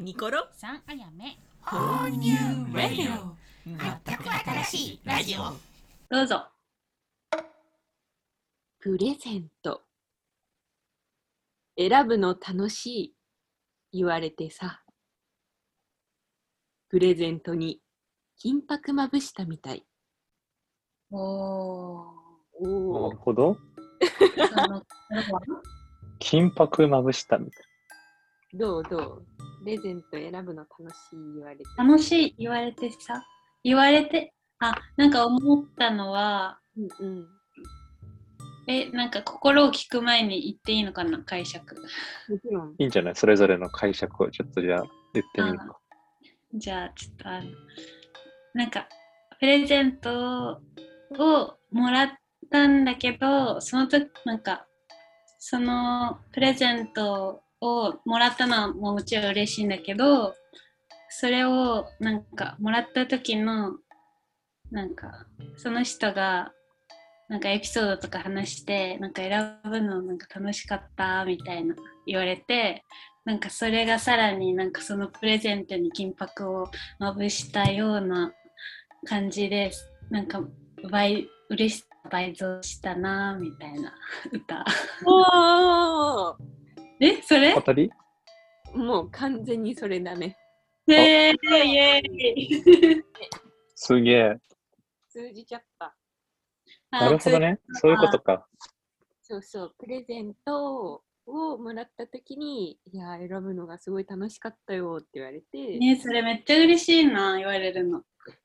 ニコロさんあやめ Whole New Radio 全く新しいラジオどうぞ。プレゼント。選ぶの楽しい。言われてさ。プレゼントに金箔まぶしたみたい。おー。おなおる。ほど。金箔まぶしたみたいどうどう？プレゼント選ぶの楽しい言われて。楽しい言われてさ、言われて、あ、なんか思ったのは、うんうん。え、なんか心を聞く前に言っていいのかな、解釈。もちろん。いいんじゃない？それぞれの解釈をちょっとじゃあ言ってみるか。じゃあ、ちょっとあの、なんか、プレゼントをもらったんだけど、その時、なんか、そのプレゼントをもらったのはもちろん嬉しいんだけど、それをなんかもらった時の、なんか、その人が、なんかエピソードとか話して、なんか選ぶのなんか楽しかったみたいな言われて、なんかそれがさらになんかそのプレゼントに金箔をまぶしたような感じです。なんか倍嬉しさ倍増したなみたいな歌。えそれ？当たり？もう完全にそれだね。えー、イエーイすげえ。通じちゃった。なるほどね。そういうことか。そうそう。プレゼントをもらった時に、いや、選ぶのがすごい楽しかったよって言われて、ねそれめっちゃ嬉しいな言われるの。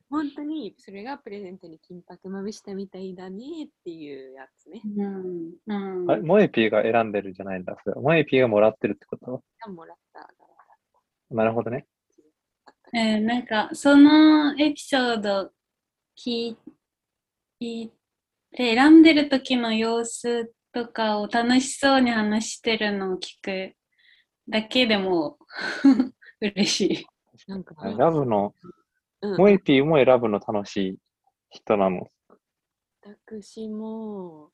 本当にそれがプレゼントに金箔まぶしたみたいだねっていうやつね。うん。うん。あれ、モエピーが選んでるんじゃないんだ。それモエピーがもらってるってこと？もらった側なるほどね。えーなんかそのエピソード聞いて選んでる時の様子とかを楽しそうに話してるのを聞くだけでも 嬉しい。なんか、選ぶの、うん、モエピーも選ぶの楽しい人なの？私も、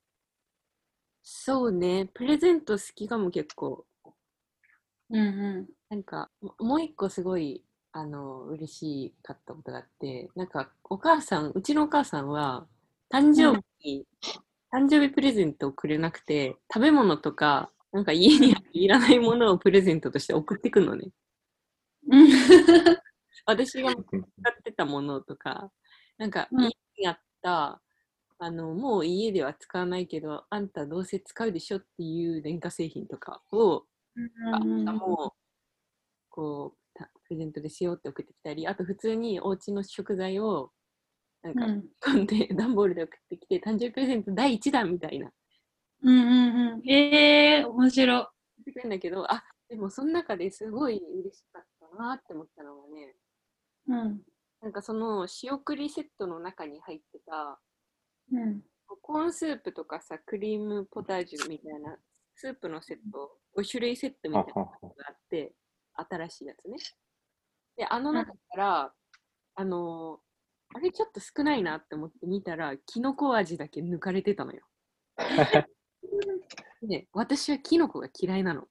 そうね、プレゼント好きかも結構。うんうなんか、ももう一個すごい、あの、嬉しかったことがあって、なんか、お母さん、うちのお母さんは、誕生日に、誕生日プレゼントをくれなくて、食べ物とか、なんか家にいらないものをプレゼントとして送ってくのね。ん。私が使ってたものとか、なんかうん家にあった、あの、もう家では使わないけど、あんたどうせ使うでしょっていう電化製品とかを、あんたもう、こう、たプレゼントですよって送ってきたり、あと普通にお家の食材を、なんか、うんで 段ボールで送ってきて、誕生日プレゼント第1弾みたいな。うんうんうん。えー、面白ってくるんだけど、あ、でもその中ですごい嬉しかったなって思ったのがね、うん。なんかその仕送りセットの中に入ってた、うん。コーンスープとかさ、クリームポタージュみたいなスープのセット、5種類セットみたいなのがあって、新しいやつね。で、あの中から、あのーあれちょっと少ないなって思って見たら、キノコ味だけ抜かれてたのよ。で、私はキノコが嫌いなの。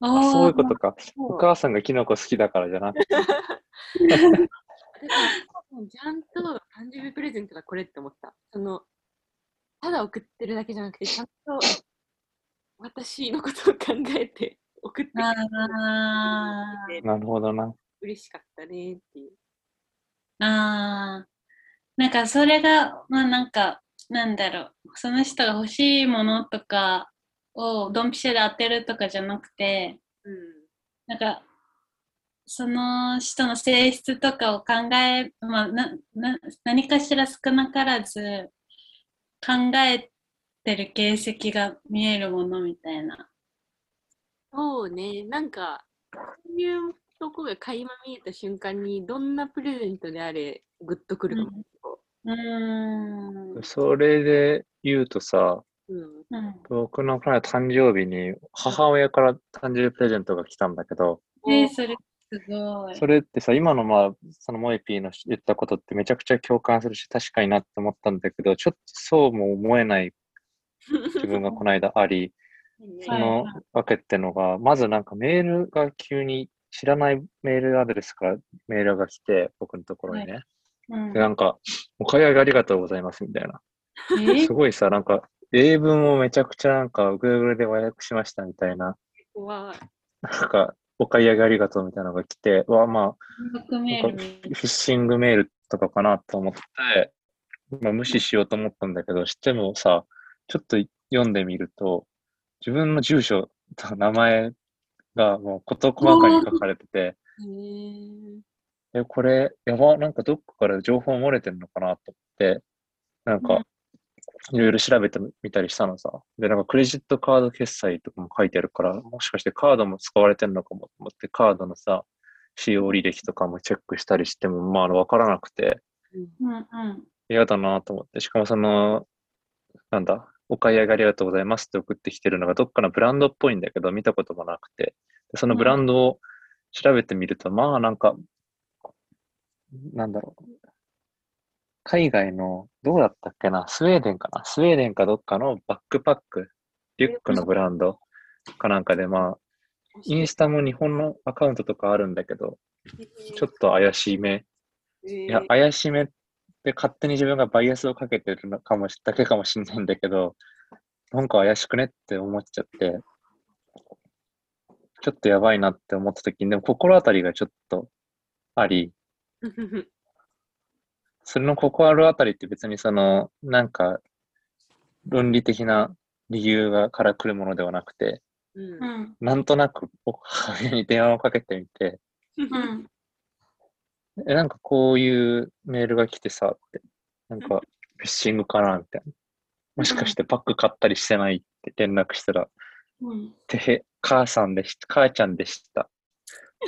あそういうことか。お母さんがキノコ好きだからじゃなくて。ちゃんと誕生日プレゼントがこれって思った。その、ただ送ってるだけじゃなくて、ちゃんと私のことを考えて送ってくれあーてなるほどな。嬉しかったねっていう。ああ、なんかそれが、まあなんか、なんだろう、その人が欲しいものとかをドンピシャで当てるとかじゃなくて、うん。なんか、その人の性質とかを考え、まあ、なな何かしら少なからず考えてる形跡が見えるものみたいな。そうね、なんか、そういうとこが垣間見えた瞬間に、どんなプレゼントであれ、グッとくるかも。うーん。それで言うとさ、うん。うん僕のこの間誕生日に母親から誕生日プレゼントが来たんだけど、えーそれすごい。それってさ、今のまあ、そのモエピーの言ったことってめちゃくちゃ共感するし、確かになって思ったんだけど、ちょっとそうも思えない自分がこの間あり、そ はいのわけってのが、まずなんかメールが急に知らないメールアドレスからメールが来て、僕のところにね。うんで、なんか、お買い上げありがとうございますみたいな。え？すごいさ、なんか、英文をめちゃくちゃなんか、Google で和訳しましたみたいな、怖い。なんか、お買い上げありがとうみたいなのが来て、うわ、まあ、フィッシングメールとかかなと思って、まあ、無視しようと思ったんだけど、してもさ、ちょっと読んでみると、自分の住所と名前がもう事細かに書かれてて、え、これ、やば、なんかどっかから情報漏れてんのかなと思って、なんうん。か、いろいろ調べてみたりしたのさ。で、なんかクレジットカード決済とかも書いてあるから、もしかしてカードも使われてんのかもと思って、カードのさ、使用履歴とかもチェックしたりしても、まあ、わからなくて、うんうん。嫌だなと思って、しかもその、なんだ、お買い上げありがとうございますって送ってきてるのがどっかのブランドっぽいんだけど、見たこともなくて、でそのブランドを調べてみると、まあなんか、なんだろう、海外の、どうだったっけな、スウェーデンかな、スウェーデンかどっかのバックパック、リュックのブランドかなんかで、まあ、インスタも日本のアカウントとかあるんだけど、ちょっと怪しいめ。いや、怪しめって勝手に自分がバイアスをかけてるのかもし、だけかもしんないんだけど、なんか怪しくねって思っちゃって、ちょっとやばいなって思った時に、でも心当たりがちょっとあり、それの心当たりって別にその、なんか、論理的な理由がから来るものではなくて、うん。うん。なんとなく僕母親に電話をかけてみて、うんえ、なんかこういうメールが来てさ、って、なんか、フィッシングかなみたいな。もしかしてバッグ買ったりしてないって連絡したら、うんてへ、母さんでした、母ちゃんでした。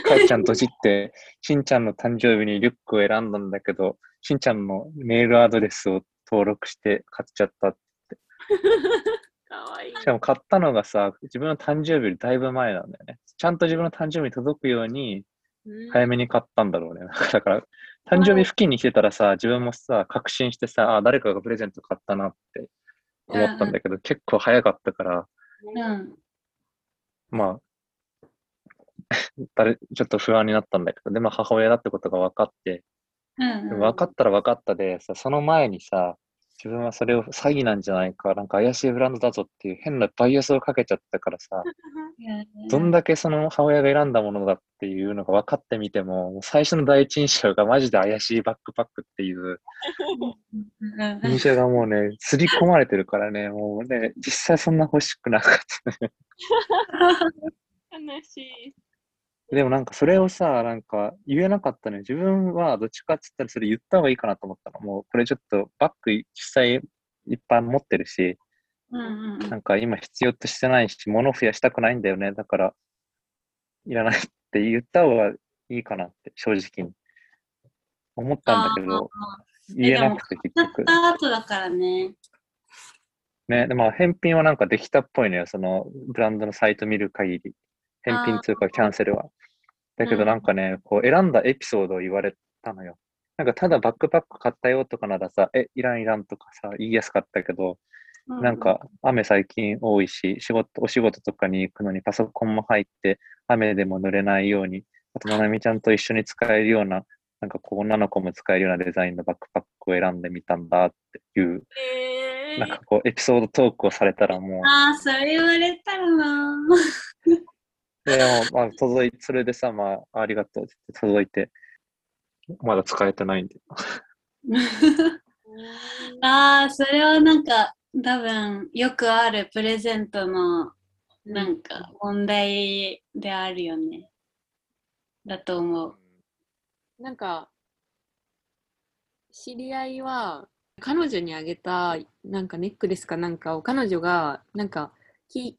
母ちゃんとじって、しんちゃんの誕生日にリュックを選んだんだけど、しんちゃんのメールアドレスを登録して買っちゃった。かわいい。しかも買ったのがさ、自分の誕生日よりだいぶ前なんだよね。ちゃんと自分の誕生日に届くように、うん早めに買ったんだろうね。だから、誕生日付近に来てたらさ、自分もさ、確信してさ、あ、誰かがプレゼント買ったなって思ったんだけど、結構早かったから、うん。まあ、誰、ちょっと不安になったんだけど、でも母親だってことが分かって、分かったら分かったでさ、その前にさ、自分はそれを詐欺なんじゃないか、なんか怪しいブランドだぞっていう変なバイアスをかけちゃったからさ、どんだけその母親が選んだものだっていうのが分かってみても、最初の第一印象がマジで怪しいバックパックっていううん印象がもうね、刷り込まれてるからね、もうね、実際そんな欲しくなかったね。悲しい。でもなんかそれをさ、なんか言えなかったね。自分はどっちかって言ったらそれ言った方がいいかなと思ったの。もうこれちょっとバッグ実際いっぱい持ってるし、うんうんなんか今必要としてないし、物増やしたくないんだよね。だから、いらないって言った方がいいかなって、正直に。思ったんだけど、言えなくて結買っ局。た後だからね。ね、でも返品はなんかできたっぽいのよ。そのブランドのサイト見る限り。返品通かキャンセルは。だけどうんなんかね、こう選んだエピソードを言われたのよ。なんかただバックパック買ったよとかならさ、え、いらんいらんとかさ、言いやすかったけど、なんか雨最近多いし、仕事、お仕事とかに行くのにパソコンも入って、雨でも濡れないように、あと、ななみちゃんと一緒に使えるような、なんかこう女の子も使えるようなデザインのバックパックを選んでみたんだっていう、えなんかこうエピソードトークをされたらもう、ああ、それ言われたらな。でも、まあ、届いそれでさ、まあ、ありがとうって言って届いて、まだ使えてないんで。ああ、それはなんか、多分よくあるプレゼントのなんか問題であるよね。だと思う。なんか、知り合いは、彼女にあげた、なんかネックレスかなんかを彼女が、なんか、き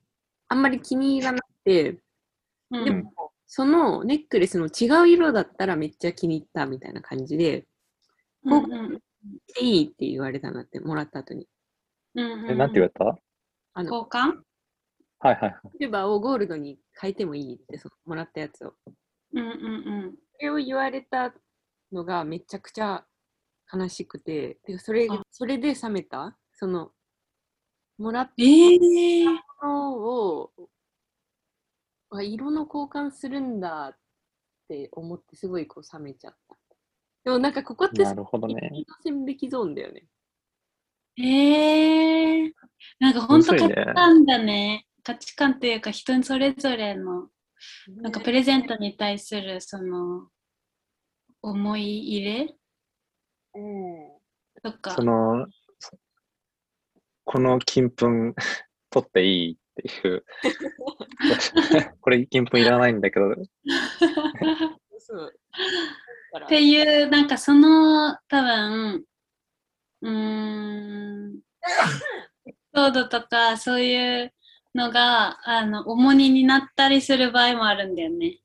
あんまり気に入らなくて、うん。でも、そのネックレスの違う色だったらめっちゃ気に入ったみたいな感じで、うんうん。いいって言われたなって、もらった後に。うんえ、なんて言われた？あの、交換？はいはいはい。シルバーをゴールドに変えてもいいって、そのもらったやつを。うんうんそれを言われたのがめちゃくちゃ悲しくて、でそれあ。それで冷めた、その、もらったええものを、あ色の交換するんだっって思ってすごいこう冷めちゃった。でもなんかここってなるほどね。線引きゾーンだよね。へえなんか本当価値観だね。価値観っていうか人それぞれのなんかプレゼントに対するその思い入れ？うん。とかそ。の、そこの金粉取っていい？っていう。これ金粉いらないんだけど、っていうなんかその多分うーんエピソードとかそういうのがあの重荷になったりする場合もあるんだよね。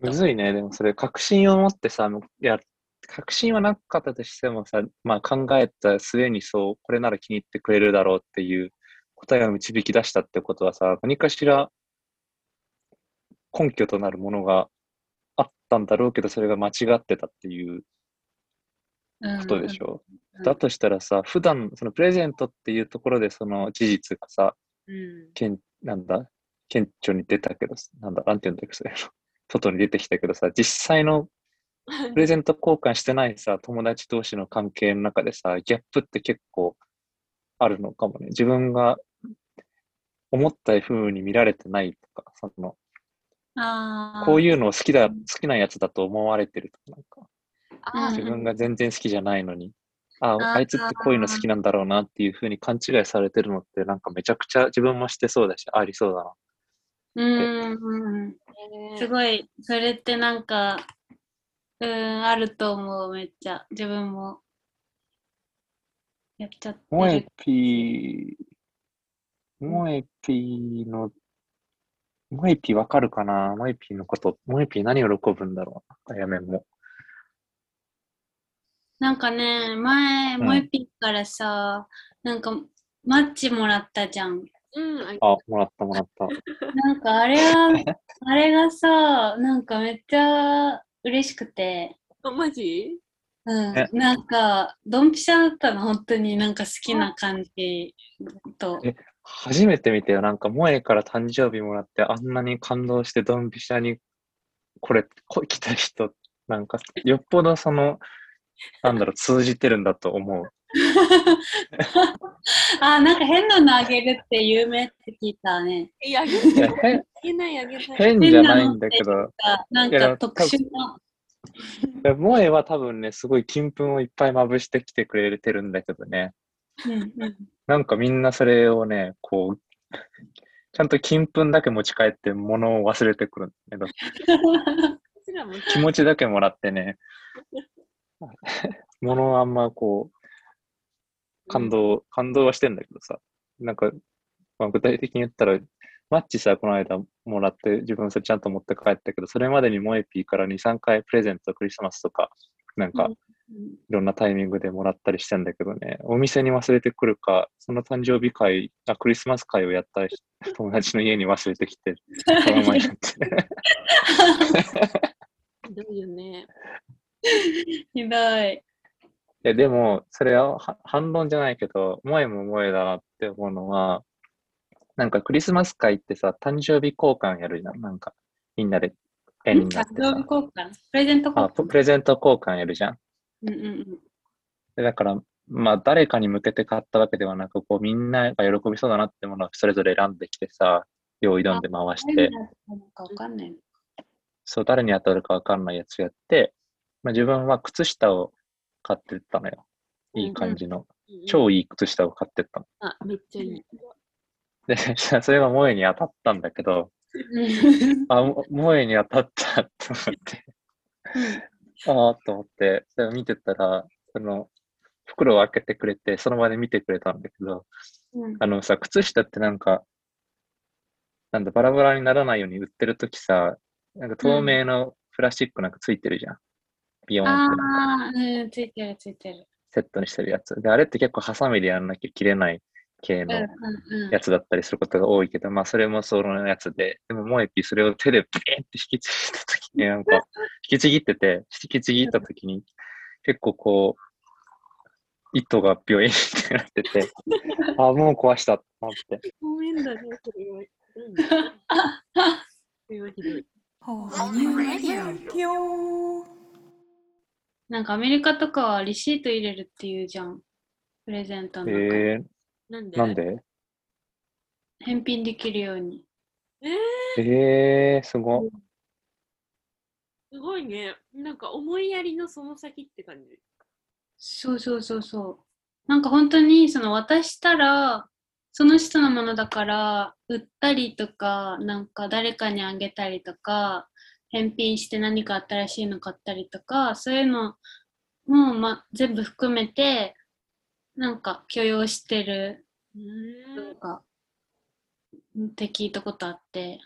むずいね。でもそれ確信を持ってさ、いや、確信はなかったとしてもさ、まあ考えた末にそう、これなら気に入ってくれるだろうっていう答えを導き出したってことはさ、何かしら根拠となるものがあったんだろうけど、それが間違ってたっていうことでしょ。うんだとしたらさ、普段、そのプレゼントっていうところでその事実がさ、うん。けんなんだ、顕著に出たけど、なんだ、なんて言うんだっけ、それ。外に出てきたけどさ、実際の プレゼント交換してないさ、友達同士の関係の中でさ、ギャップって結構あるのかもね。自分が思った風に見られてないとか、その、こういうのを好きだ、好きなやつだと思われてるとか、なんか、自分が全然好きじゃないのに、ああー。あいつってこういうの好きなんだろうなっていう風に勘違いされてるのって、なんかめちゃくちゃ自分もしてそうだし、ありそうだな。うん。うん。うんすごいそれってなんかうんあると思うめっちゃ。自分も。やっちゃってモエるピー、モエピーの、モエピーわかるかな？モエピーのこと、モエピー何を喜ぶんだろう？な、やめんも。なんかね前うん。モエピーからさなんかマッチもらったじゃん。うん。ああ、もらったもらった。なんかあれは あれがさなんかめっちゃ嬉しくて。あ、マジ？うん。え、なんか、ドンピシャだったの、本当になんか好きな感じと。え初めて見たよ。なんか、萌えから誕生日もらって、あんなに感動して、ドンピシャに、これ、こ来た人、なんか、よっぽどその、なんだろう、通じてるんだと思う。あ、なんか変なのあげるって有名って聞いたね。いや、変あげない、あげない。変じゃないんだけど、あなんか特殊な。で萌えは多分ね、すごい金粉をいっぱいまぶしてきてくれてるんだけどね。うんうん。なんかみんなそれをね、こう、ちゃんと金粉だけ持ち帰って物を忘れてくるんだけど、気持ちだけもらってね、物をあんまこう、感動、感動はしてんだけどさ、なんか、まあ、具体的に言ったら、マッチさ、この間もらって、自分それちゃんと持って帰ったけど、それまでにモエピーから2、3回プレゼント、クリスマスとか、なんか、いろんなタイミングでもらったりしてんだけどね、お店に忘れてくるか、その誕生日会、あクリスマス会をやった 友達の家に忘れてきて、そのままになって。ひどいよね。ひどい。いや、でも、それはは反論じゃないけど、萌えも萌えだなって思うのは、なんかクリスマス会ってさ、誕生日交換やるじゃん。なんか、みんなで絵になってさ誕生日。交換？プレゼント交あ、ププレゼント交換やるじゃん。換うんうんうんでだから、まあ、誰かに向けて買ったわけではなく、こう、みんなが喜びそうだなってものをそれぞれ選んできてさ、用意どんで回して。そう、誰に当たるかわかんないやつやって、まあ、自分は靴下を買ってったのよ。いい感じの。超いい靴下を買ってったの。あ、めっちゃいい。で、それが萌えに当たったんだけど、あ、も萌えに当たったと思って、ああと思って、それを見てたら、その、袋を開けてくれて、その場で見てくれたんだけど、うんあのさ、靴下ってなんか、なんだ、バラバラにならないように売ってるときさ、なんか透明のプラスチックなんかついてるじゃん。ビヨーンってなんかああ、うん、ついてるついてる。セットにしてるやつ。で、あれって結構ハサミでやんなきゃ切れない系のやつだったりすることが多いけど、まあそれもそのやつで、でももう一匹それを手でブリーンって引きちぎったときに、なんか、引きちぎってて、引きちぎったときに、結構こう、糸がビョインってなってて、あ、もう壊したって思って。ごめんだね、それは。うんそれはひどい。なんかアメリカとかはリシート入れるっていうじゃん。プレゼントの。えなんで？ー、なんで？返品できるように。ええー、すごい。すごいね。なんか思いやりのその先って感じ。そうそうそうそう。なんか本当にその渡したら、その人のものだから、売ったりとか、なんか誰かにあげたりとか、返品して何か新しいの買ったりとか、そういうのも、ま、全部含めて、なんか許容してるうなんか、って聞いたことあって、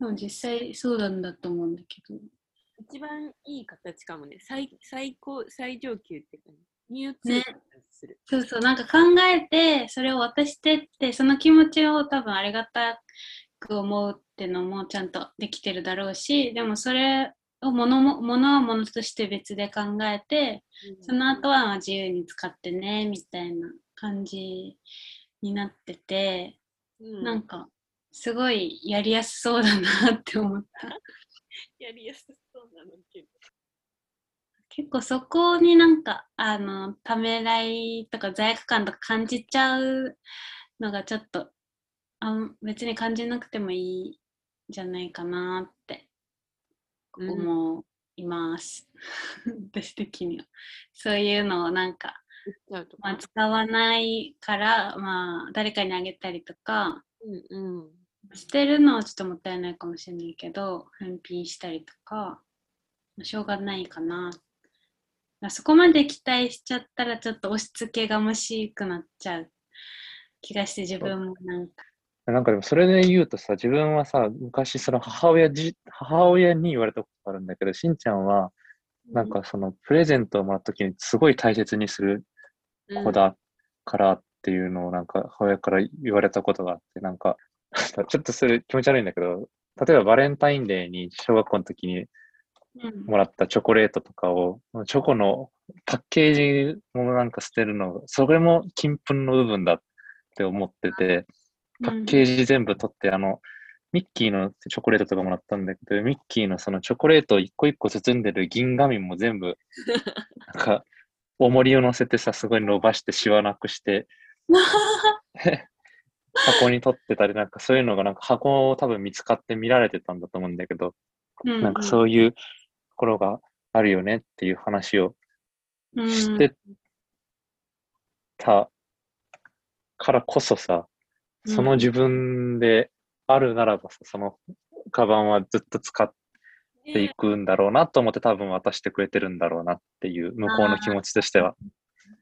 でも実際そうなんだと思うんだけど。一番いい形かもね。最最高、最上級って感じ。ニュする。そうそう、なんか考えて、それを渡してって、その気持ちを多分ありがたく思うってのもちゃんとできてるだろうし、でもそれを物も、物は物として別で考えて、その後はまあ自由に使ってね、みたいな感じになってて、うん、なんか、すごいやりやすそうだなって思った。やりやすそうなのけど。結構そこになんか、あの、ためらいとか罪悪感とか感じちゃうのがちょっと、あん別に感じなくてもいいんじゃないかなってうん思います。私的には。そういうのをなんか、まあ、か。使わないから、まあ、誰かにあげたりとか、うんうん。捨てるのはちょっともったいないかもしれないけど、返品したりとか、まあしょうがないかな。まあそこまで期待しちゃったらちょっと押し付けがましくなっちゃう気がして自分もなんか。なんかでもそれで言うとさ、自分はさ、昔その母親じ、母親に言われたことがあるんだけど、しんちゃんは、なんかそのプレゼントをもらった時にすごい大切にする子だからっていうのをなんか母親から言われたことがあって、なんか、ちょっとそれ気持ち悪いんだけど、例えばバレンタインデーに小学校の時にうん。もらったチョコレートとかを、チョコのパッケージもなんか捨てるの、それも金粉の部分だって思ってて、パッケージ全部取って、あの、ミッキーのチョコレートとかもらったんだけど、ミッキーのそのチョコレートを一個一個包んでる銀紙も全部、なんか、重りを乗せてさ、すごい伸ばしてシワなくして、箱に取ってたり、なんかそういうのがなんか箱を多分見つかって見られてたんだと思うんだけど、うんなんかそういうところがあるよねっていう話をうん。してたからこそさ、その自分であるならばさ、そのカバンはずっと使っていくんだろうなと思って多分渡してくれてるんだろうなっていう向こうの気持ちとしては。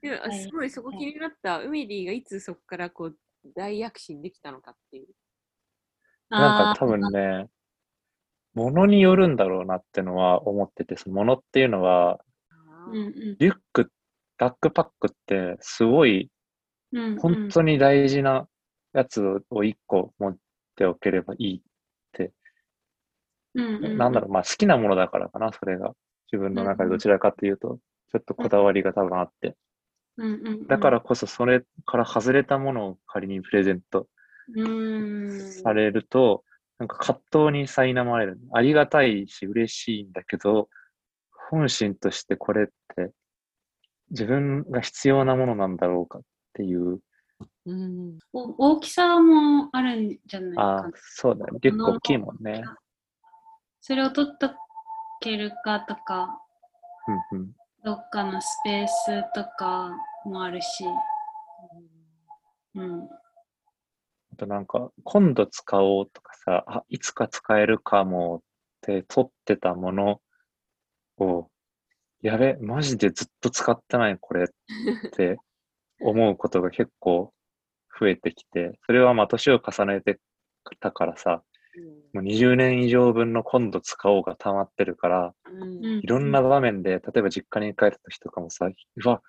でもはいすごいそこ気になった。ウメリーがいつそこからこう大躍進できたのかっていう。なんか多分ね、ものによるんだろうなってのは思ってて、そのものっていうのは、リュック、バックパックってすごいうん本当に大事なやつを一個持っておければいいって、うんなんだろう、まあ好きなものだからかな、それが。自分の中でどちらかっていうと、ちょっとこだわりが多分あって。うんうんうんだからこそそれから外れたものを仮にプレゼントうんされると、なんか葛藤に苛まれる。ありがたいし嬉しいんだけど、本心としてこれって自分が必要なものなんだろうかっていう。うん。お大きさもあるんじゃないかな。、そうだね。リュック大きいもんね。それを取っとけるかとか、うんうん。どっかのスペースとかもあるし、うん。あとなんか、今度使おうとかさ、あ、いつか使えるかもって取ってたものを、やべ、マジでずっと使ってないこれって思うことが結構増えてきて、それはまあ年を重ねてたからさ、もう20年以上分の今度使おうが溜まってるから、うん。いろんな場面で、例えば実家に帰った時とかもさ、うわ、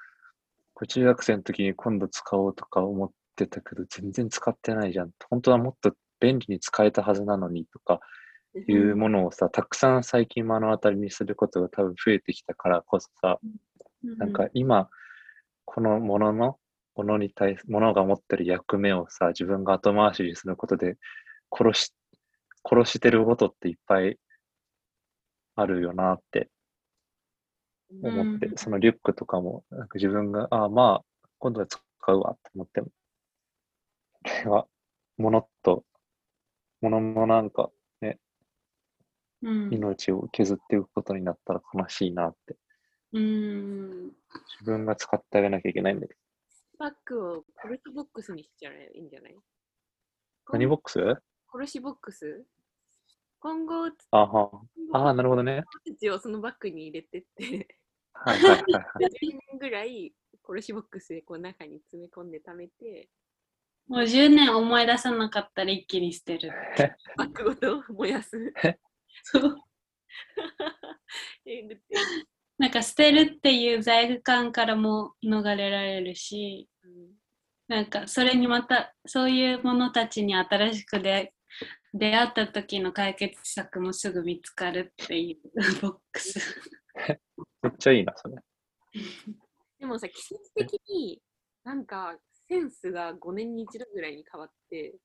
これ中学生の時に今度使おうとか思ってたけど、全然使ってないじゃん。本当はもっと便利に使えたはずなのにとかいうものをさ、たくさん最近目の当たりにすることが多分増えてきたからこそさ、なんか今、このものの、ものに対す、ものが持ってる役目をさ、自分が後回しにすることで、殺し、殺してることっていっぱいあるよなって思って、うんそのリュックとかも、なんか自分が、ああ、まあ、今度は使うわって思っても、これは、物と、物のなんか、うん。命を削っていくことになったら悲しいなって、うん。自分が使ってあげなきゃいけないんだけど。バッグをコルシボックスにしちゃえばいいんじゃない？何ボックス？コルシボックス？今後、あは。ああ、なるほどね。たちをそのバッグに入れてって、はいはいはいはい。10年ぐらいコルシボックスでこう中に詰め込んで貯めて、もう10年思い出さなかったら一気に捨てる。バッグごと燃やす。そう。えなんか捨てるっていう罪悪感からも逃れられるし、うんなんかそれにまたそういうものたちに新しく出出会った時の解決策もすぐ見つかるっていうボックス。めっちゃいいな、それ。でもさ、季節的になんかセンスが5年に一度ぐらいに変わって、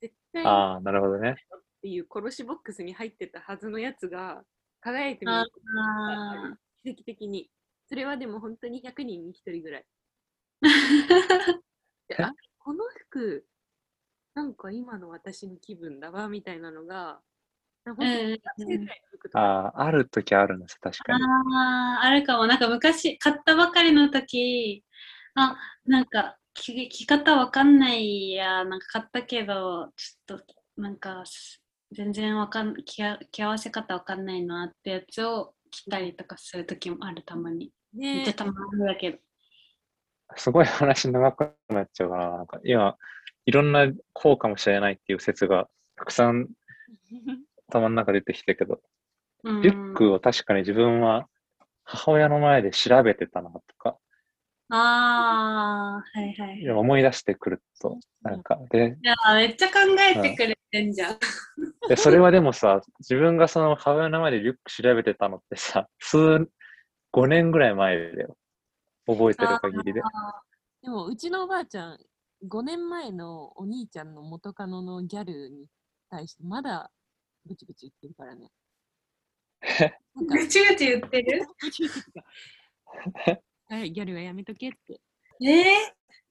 絶対っああ、なるほどね。ていう殺しボックスに入ってたはずのやつが輝いてみるああ奇跡的に。それはでも本当に100人に1人ぐらい。この服、なんか今の私の気分だわみたいなのが、ああ、あるときあるんです、確かに。あーあるかも。なんか昔買ったばかりの時、あ、なんか着着方わかんないや、なんか買ったけど、ちょっとなんか全然わかん着あ着合わせ方わかんないなってやつを着たりとかする時もある、たまに。めっねちゃたまにだけど。すごい話長くなっちゃうかな。なんか今、いろんなこうかもしれないっていう説がたくさん 頭の中出てきたけど、うんリュックを確かに自分は母親の前で調べてたなとか、ああ、はいはい。い思い出してくると、なんか、で、や、めっちゃ考えてくれてんじゃん。でそれはでもさ、自分がその母親の前でリュック調べてたのってさ、数、5年ぐらい前だよ。覚えてる限りで。でもうちのおばあちゃん、5年前のお兄ちゃんの元カノのギャルに対してまだブチブチ言ってるからね。ぐちぐち言ってるブチブチってかはい、ギャルはやめとけって。えー、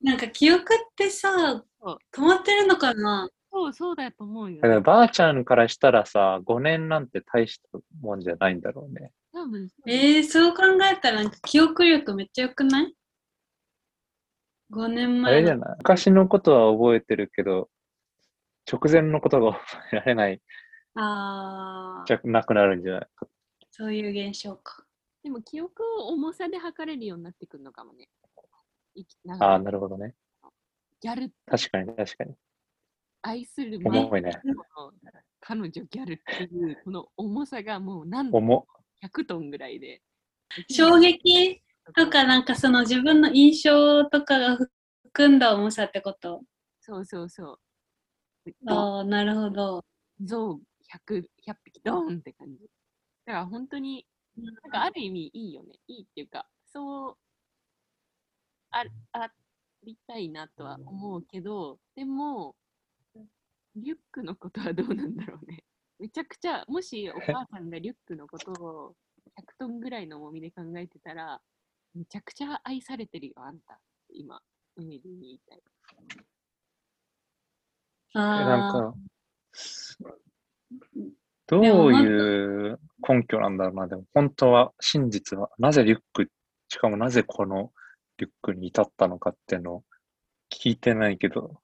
なんか記憶ってさ止まってるのかな？そう、そうだと思うよだ。からばあちゃんからしたらさ、5年なんて大したもんじゃないんだろうね。多分えー、そう考えたらなんか記憶力めっちゃ良くない ?5 年あ前のれじゃない？昔のことは覚えてるけど、直前のことが覚えられないあーじゃなくなるんじゃない？か。そういう現象か。でも記憶を重さで測れるようになってくるのかもね。ああ、かなるほどね。ギャル確かに確かに。愛する重いね。の彼女ギャルっていうこの重さがもう何重っ。100トンぐらいで。衝撃とかなんかその自分の印象とかが含んだ重さってこと？そうそうそう。ああ、なるほど。象100、100匹ドーンって感じ。だから本当に、なんかある意味いいよね。いいっていうか、そうあありたいなとは思うけど、でも、リュックのことはどうなんだろうね。めちゃくちゃ、もしお母さんがリュックのことを100トンぐらいの重みで考えてたら、めちゃくちゃ愛されてるよ、あんた。今、エミリーに言いたい。あなんか、どういう根拠なんだろうな。でも本当は、真実は、なぜリュック、しかもなぜこのリュックに至ったのかっていうのを聞いてないけど、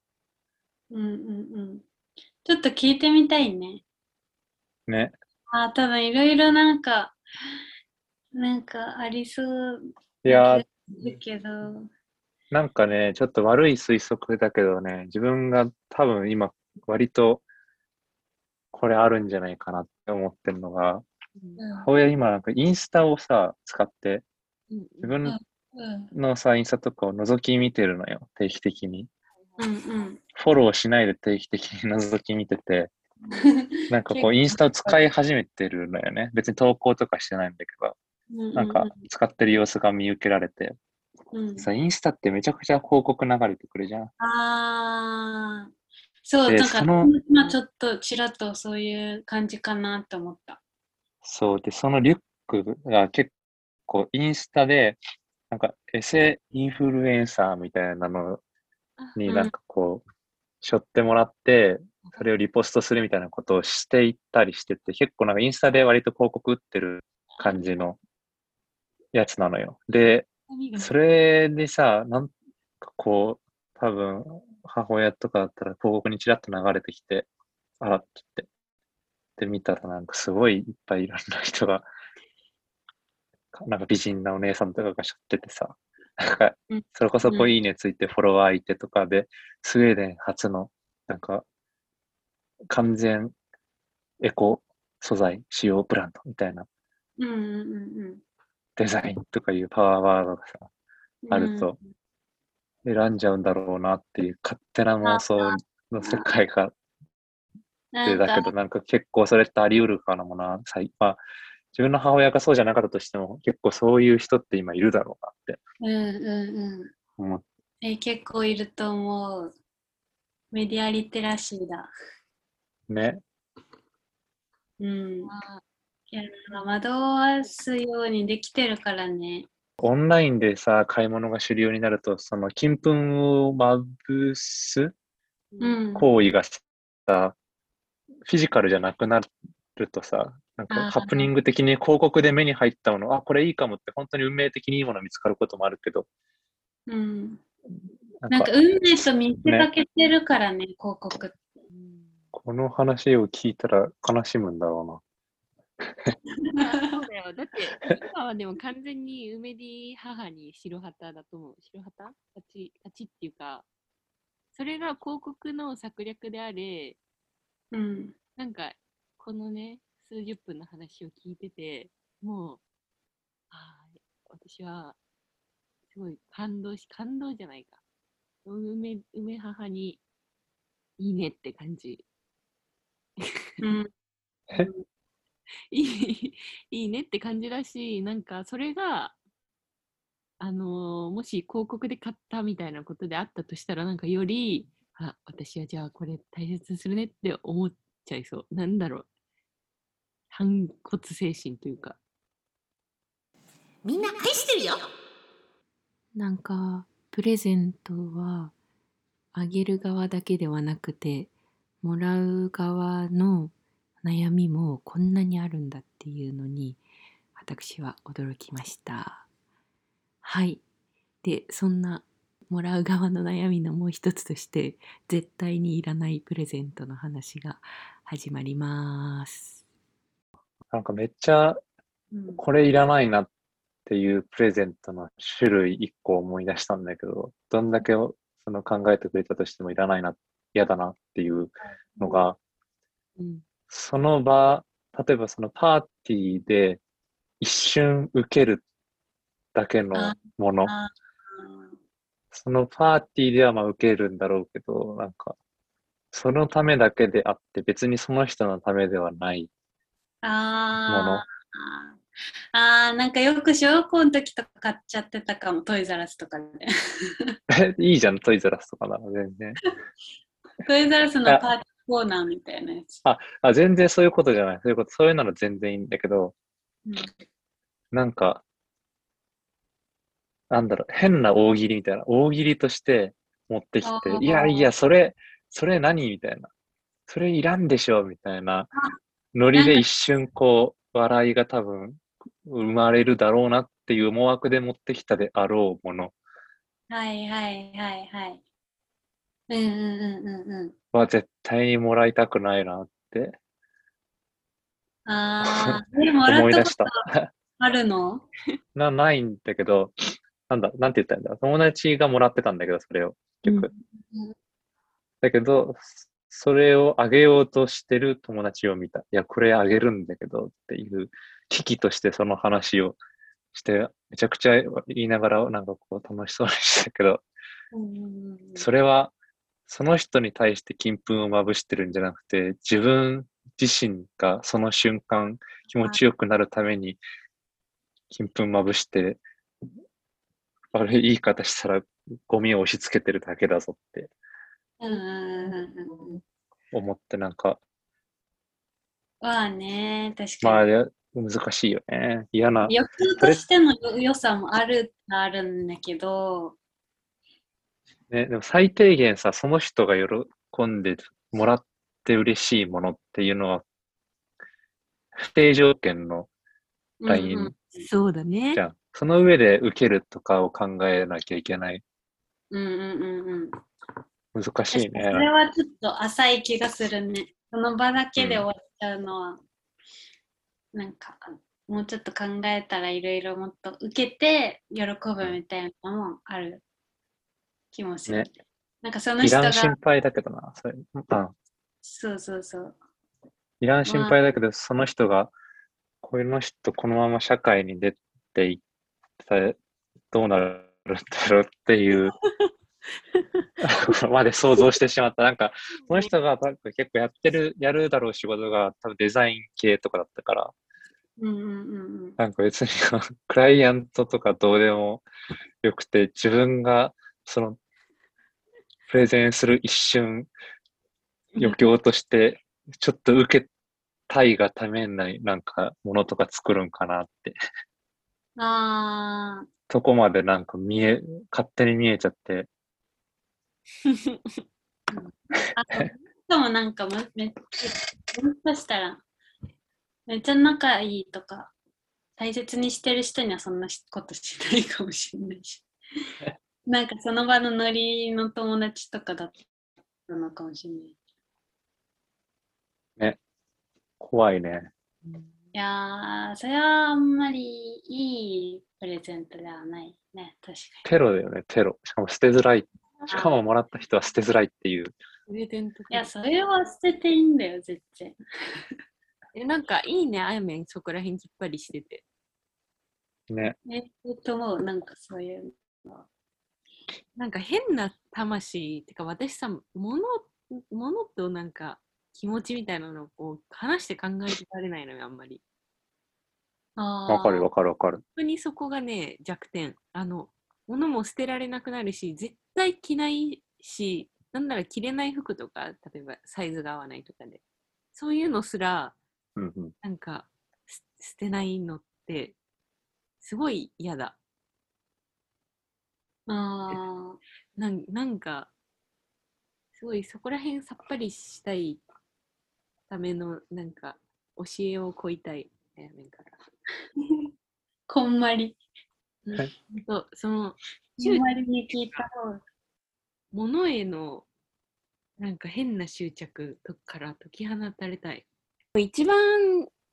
うんうんうん。ちょっと聞いてみたいね。ね。あー多分いろいろなんか、なんかありそういやー、だけど、なんかね、ちょっと悪い推測だけどね、自分が多分今、割と、これあるんじゃないかなって思ってるのが、うん母親今なんかインスタをさ、使って、うん自分うんのさ、インスタとかを覗き見てるのよ、定期的に。うんうん。フォローしないで定期的に覗き見てて、なんかこう、インスタを使い始めてるのよね。別に投稿とかしてないんだけど、なんか使ってる様子が見受けられて、うんうん、さ、インスタってめちゃくちゃ広告流れてくるじゃん。ああ、そう、でなんかその今ちょっとちらっとそういう感じかなと思った。そうで、そのリュックが結構インスタで、なんかエセインフルエンサーみたいなのになんかこう、背負ってもらって、それをリポストするみたいなことをしていったりしてて、結構なんかインスタで割と広告打ってる感じのやつなのよ。で、それでさ、なんかこう、多分、母親とかだったら広告にちらっと流れてきて、あらって言って。で、見たらなんかすごいいっぱいいろんな人が、かなんか美人なお姉さんとかがしょっててさ、なんかうん、それこそこいいねついてフォロワーいてとかで、スウェーデン初の、なんか、完全エコ素材使用ブランドみたいな。デザインとかいうパワーワードがさ、うん。あると選んじゃうんだろうなっていう勝手な妄想の世界が。あっなんか。てだけど、なんか結構それってあり得るかなもな、最まあ、自分の母親がそうじゃなかったとしても、結構そういう人って今いるだろうなってうんうんうん。思っえ、結構いると思う。メディアリテラシーだ。ね。うん。あいや、惑わすようにできてるからね。オンラインでさ、買い物が主流になると、その金粉をまぶすうん。行為がさ、フィジカルじゃなくなるとさ、なんかハプニング的に広告で目に入ったもの、あ、これいいかもって本当に運命的にいいもの見つかることもあるけど、うん。ななんんか運命と見せかけてるからね、広告って。うんこの話を聞いたら悲しむんだろそうだよ。だって、今はでも完全に梅ディ母に白旗だと思う。白旗？勝ち、勝ちっていうか、それが広告の策略であれ、うん。なんか、このね、数十分の話を聞いてて、もう、ああ、私は、すごい感動し、感動じゃないか。梅、梅母に、いいねって感じ。うん。いい、いいねって感じだし、なんかそれが、あのーもし広告で買ったみたいなことであったとしたら、なんかより、あ、私はじゃあこれ大切にするねって思っちゃいそう。なんだろう。反骨精神というか。みんな愛してるよなんかプレゼントはあげる側だけではなくてもらう側の悩みもこんなにあるんだっていうのに私は驚きました。はい。でそんなもらう側の悩みのもう一つとして絶対にいらないプレゼントの話が始まります。うな。なんかめっちゃうんこれいらないなっていうプレゼントの種類一個思い出したんだけど、どんだけその考えてくれたとしてもいらないな、嫌だなっていうのが、うん。その場、例えばそのパーティーで一瞬受けるだけのあもの、あそのパーティーではまあ受けるんだろうけど、なんか、そのためだけであって別にその人のためではないあ。ーあーなんかよく小学校の時とか買っちゃってたかもトイザラスとかで えいいじゃん、トイザラスとかなら全然。トイザラスのパーティーコーナーみたいなやつ、あ、全然そういうことじゃない。そういうこと、そういうなら全然いいんだけど、うんなんか、なんだろう、変な大喜利みたいな、大喜利として持ってきていやいや、それ、それ何みたいな。それいらんでしょみたいなノリで一瞬こう、笑いが多分生まれるだろうなっていう思惑で持ってきたであろうもの。はいはいはいはい。うんうんうんうんうん。は絶対にもらいたくないなって。ああで もら思い出しった。あるの？な、ないんだけど、なんだ、なんて言ったんだ？友達がもらってたんだけど、それを。結局。うん。だけど、それをあげようとしてる友達を見た。いや、これあげるんだけどっていう危機としてその話をして、めちゃくちゃ言いながらなんかこう楽しそうにしたけど、それはその人に対して金粉をまぶしてるんじゃなくて、自分自身がその瞬間気持ちよくなるために金粉まぶして、悪い言い方したらゴミを押し付けてるだけだぞって思ってなんか、まあね確まあ、かに、や難しいよね。嫌な。欲としての良さもあるあるんだけど、ね、でも最低限さ、その人が喜んでもらって嬉しいものっていうのは、不定条件のラインうんうんそうだねじ。ゃん。その上で受けるとかを考えなきゃいけない。うんうんうんうん。難しいね。それはちょっと浅い気がするね。その場だけで終わっちゃうのは、なんか、もうちょっと考えたらいろいろもっと受けて喜ぶみたいなのもある気もする。ねなんかその人がいらん、心配だけどな。それうん。そうそうそう。いらん心配だけど、その人が、この人このまま社会に出ていったらどうなるんだろうっていう まで想像してしまった。なんか、その人が結構やってる、やるだろう仕事が多分デザイン系とかだったから、うんうんうんうん。なんか別に クライアントとかどうでもよくて、自分がそのプレゼンする一瞬、余興として、ちょっと受けたいがためないなんかものとか作るんかなって、あそこまでなんか見え、勝手に見えちゃって、ーあと、しかもなんかむめっちゃ、もしたら、めっちゃ仲いいとか、大切にしてる人にはそんなことしないかもしれないし。なんかその場のノリの友達とかだったのかもしれない。怖いね。いやー、それはあんまりいいプレゼントではないね、確かテロだよね、テロ。しかも捨てづらい。しかももらった人は捨てづらいっていう。プレゼントに。いや、それは捨てていいんだよ、絶対。えなんかいいね、あやめんそこら辺きっぱりしてて。ね。え、と思う、なんかそういうの。なんか変な魂ってか私さ、もの、ものとなんか気持ちみたいなのをこう話して考えられないのよ、あんまり。わかるわかるわかる。本当にそこがね、弱点。あの、物も捨てられなくなるし、絶対着ないし、なんなら着れない服とか、例えばサイズが合わないとかで、そういうのすら、うんうん。なんか、す捨てないのって、すごい嫌だ。あなんなんか、すごいそこら辺さっぱりしたいための、なんか、教えをこいたい、から。ー こんまり。はいほんとその、こんまりに聞いた方が。物へのなんか変な執着とから解き放たれたい。一番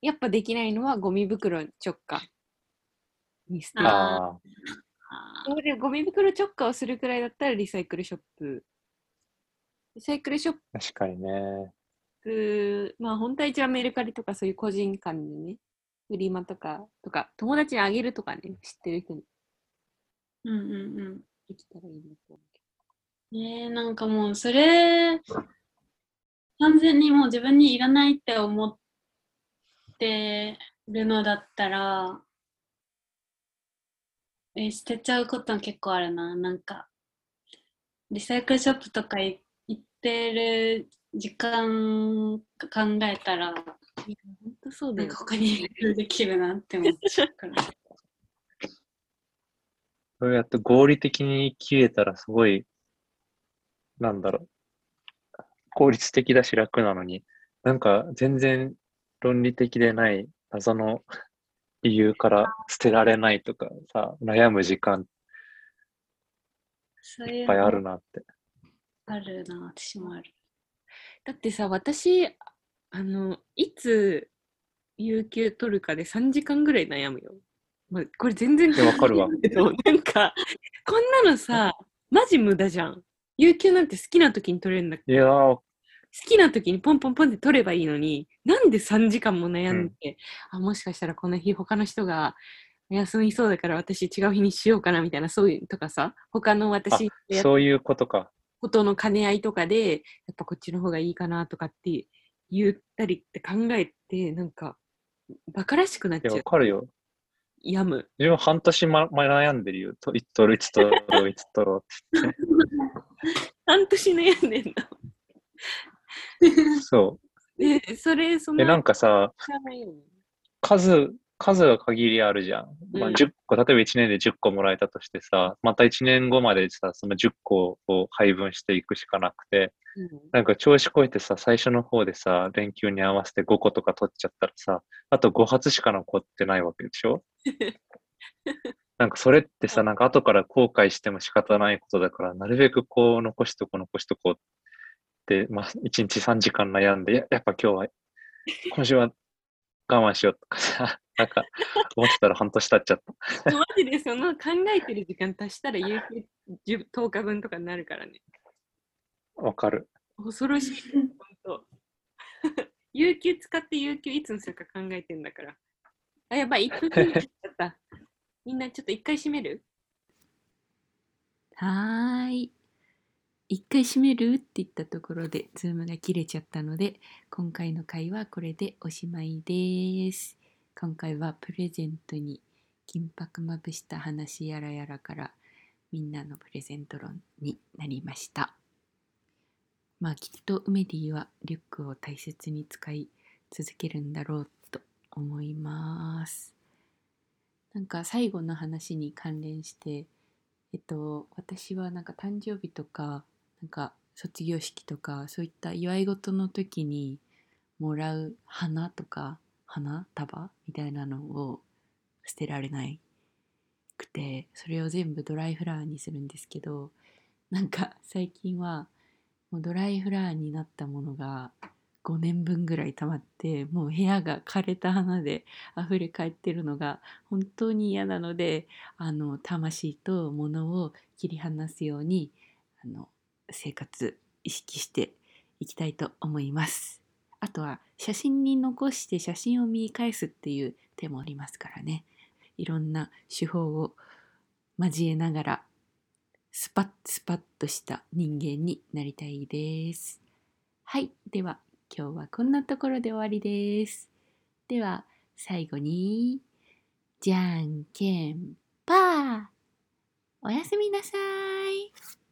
やっぱできないのはゴミ袋直下に捨てゴミ袋直下をするくらいだったらリサイクルショップ。リサイクルショッ確かにね。プ、まあ本当は一番メルカリとかそういう個人間でね、フリマとか、とか友達にあげるとかね、知ってる人に。うんうんうん。できたらいいなと思うけえー、なんかもうそれ完全にもう自分にいらないって思ってるのだったらえー捨てちゃうこと結構あるな。なんかリサイクルショップとかい行ってる時間考えたら本当そうだよなんか。他にできるなって思っちゃうから そうやって合理的に切れたらすごい、なんだろう。効率的だし楽なのに、なんか全然論理的でない謎の理由から捨てられないとかさ、悩む時間いっぱいあのるなって。あるな私もあるだってさ、私、あの、いつ有給取るかで3時間ぐらい悩むよ。まあ、これ全然わかるわけど、なんか、こんなのさ、マジ無駄じゃん。有給なんて好きな時に取れるんだいやー、好きな時にポンポンポンって取ればいいのに、なんで3時間も悩んで、あ、もしかしたらこの日他の人が休みそうだから私違う日にしようかなみたいな、そういうとかさ、他の私そういうことか。ことの兼ね合いとかで、やっぱこっちの方がいいかなとかって言ったりって考えて、なんか、バカらしくなっちゃうわ。かるよ。やむ。自分半年ま、ま、悩んでるよ。といつ取る、いつ取る、いつ取ろうって半年悩んでんの。言って。それ、そう。の、え、なんかさ、数、数が限りあるじゃん。まあ、うん。10個、例えば1年で10個もらえたとしてさ、また1年後までさ、その10個を配分していくしかなくて、なんか調子こいてさ、最初の方でさ、連休に合わせて5個とか取っちゃったらさ、あと5発しか残ってないわけでしょ？なんかそれってさ、なんか後から後悔しても仕方ないことだから、なるべくこう残しとこう残しとこうって、まあ1日3時間悩んで、ややっぱ今日は、今週は我慢しようとかさ、なんか思ってたら半年経っちゃった。マジでその考えてる時間足したら有給10 10日分とかになるからね。わかる。恐ろしい。本当。有給使って有給いつにするか考えてんだから。あ、やばい、1分過ぎちゃった。みんなちょっと一回閉める？はーい。一回閉めるって言ったところで、ズームが切れちゃったので、今回の回はこれでおしまいです。今回はプレゼントに金箔まぶした話やらやらから、みんなのプレゼント論になりました。まあきっとウメディはリュックを大切に使い続けるんだろうと思います。なんか最後の話に関連して、えっと、私はなんか誕生日とか、なんか卒業式とか、そういった祝い事の時にもらう花とか、花束みたいなのを捨てられないくて、それを全部ドライフラワーにするんですけど、なんか最近はもうドライフラワーになったものが5年分ぐらい溜まって、もう部屋が枯れた花で 溢れ返ってるのが本当に嫌なので、あの魂と物を切り離すようにあの生活意識していきたいと思います。あとは写真に残して写真を見返すっていう手もありますからね。いろんな手法を交えながらスパッスパッとした人間になりたいです。はい。では今日はこんなところで終わりです。では最後にじゃんけんぱーおやすみなさい。